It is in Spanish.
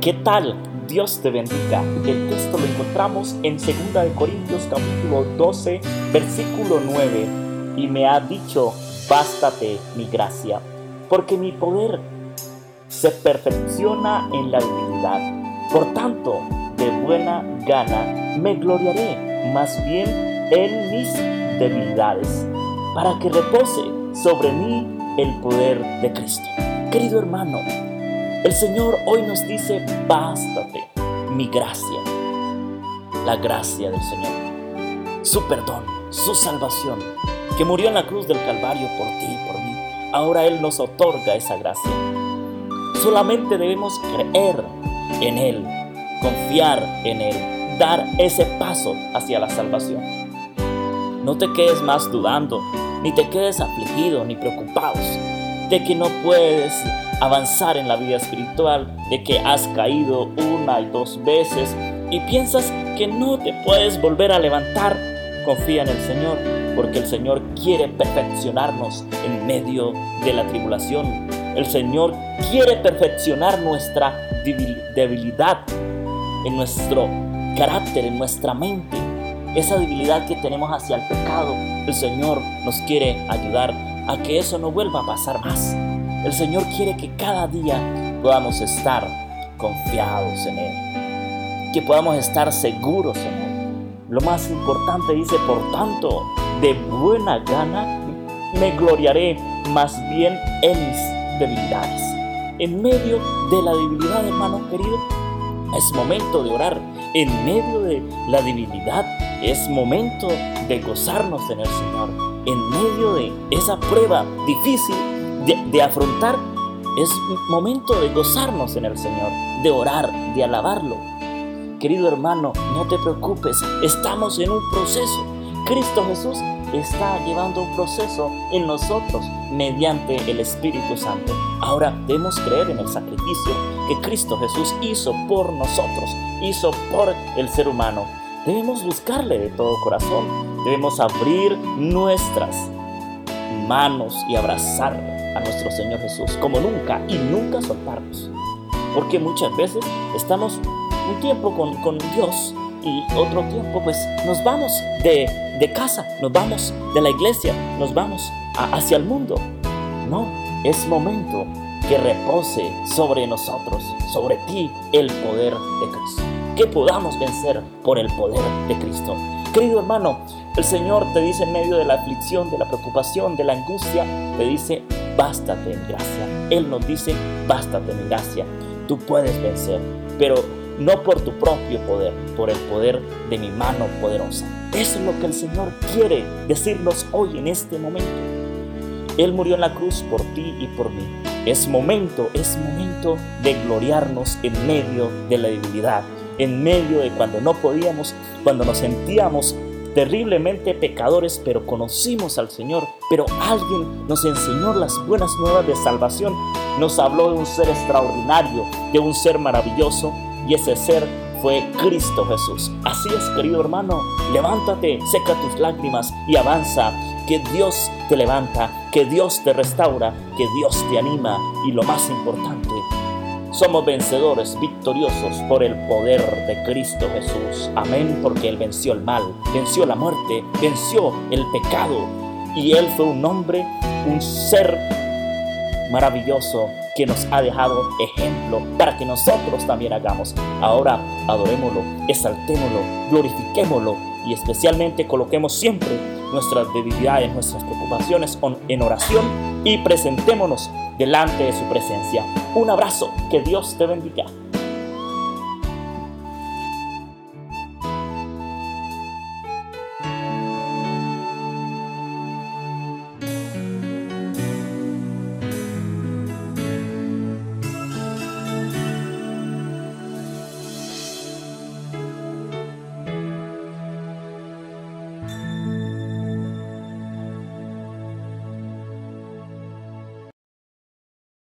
¿Qué tal? Dios te bendiga. El texto lo encontramos en 2 Corintios capítulo 12, versículo 9. Y me ha dicho, bástate mi gracia, porque mi poder se perfecciona en la debilidad. Por tanto, de buena gana me gloriaré más bien en mis debilidades, para que repose sobre mí el poder de Cristo. Querido hermano, el Señor hoy nos dice, bástate mi gracia, la gracia del Señor, su perdón, su salvación, que murió en la cruz del Calvario por ti y por mí. Ahora Él nos otorga esa gracia. Solamente debemos creer en Él, confiar en Él, dar ese paso hacia la salvación. No te quedes más dudando, ni te quedes afligido, ni preocupado de que no puedes avanzar en la vida espiritual, de que has caído una y dos veces y piensas que no te puedes volver a levantar, confía en el Señor, porque el Señor quiere perfeccionarnos en medio de la tribulación. El Señor quiere perfeccionar nuestra debilidad en nuestro carácter, en nuestra mente. Esa debilidad que tenemos hacia el pecado, el Señor nos quiere ayudar a que eso no vuelva a pasar más. El Señor quiere que cada día podamos estar confiados en Él, que podamos estar seguros en Él. Lo más importante dice, por tanto, de buena gana me gloriaré más bien en mis debilidades. En medio de la debilidad, hermano querido, es momento de orar. En medio de la debilidad, es momento de gozarnos en el Señor. En medio de esa prueba difícil, de, afrontar, es momento de gozarnos en el Señor, de orar, de alabarlo. Querido hermano, no te preocupes, estamos en un proceso. Cristo Jesús está llevando un proceso en nosotros mediante el Espíritu Santo. Ahora debemos creer en el sacrificio que Cristo Jesús hizo por nosotros, hizo por el ser humano. Debemos buscarle de todo corazón, debemos abrir nuestras manos y abrazarle a nuestro Señor Jesús como nunca y nunca soltarnos. Porque muchas veces estamos un tiempo con, con Dios y otro tiempo pues nos vamos de, de, casa, nos vamos de la iglesia, nos vamos hacia el mundo. No, es momento que repose sobre nosotros, sobre ti, el poder de Cristo. Que podamos vencer por el poder de Cristo. Querido hermano, el Señor te dice en medio de la aflicción, de la preocupación, de la angustia, te dice, bástate en gracia. Él nos dice, bástate en gracia. Tú puedes vencer, pero no por tu propio poder, por el poder de mi mano poderosa. Es lo que el Señor quiere decirnos hoy en este momento. Él murió en la cruz por ti y por mí. Es momento, es momento de gloriarnos en medio de la debilidad, en medio de cuando no podíamos, cuando nos sentíamos terriblemente pecadores, pero conocimos al Señor, pero alguien nos enseñó las buenas nuevas de salvación, nos habló de un ser extraordinario, de un ser maravilloso, y ese ser fue Cristo Jesús. Así es, querido hermano, levántate, seca tus lágrimas y avanza, que Dios te levanta, que Dios te restaura, que Dios te anima. Y lo más importante, somos vencedores, victoriosos por el poder de Cristo Jesús. Amén, porque Él venció el mal, venció la muerte, venció el pecado. Y Él fue un hombre, un ser maravilloso que nos ha dejado ejemplo para que nosotros también hagamos. Ahora adorémoslo, exaltémoslo, glorifiquémoslo y especialmente coloquemos siempre nuestras debilidades, nuestras preocupaciones en oración y presentémonos delante de su presencia. Un abrazo, que Dios te bendiga.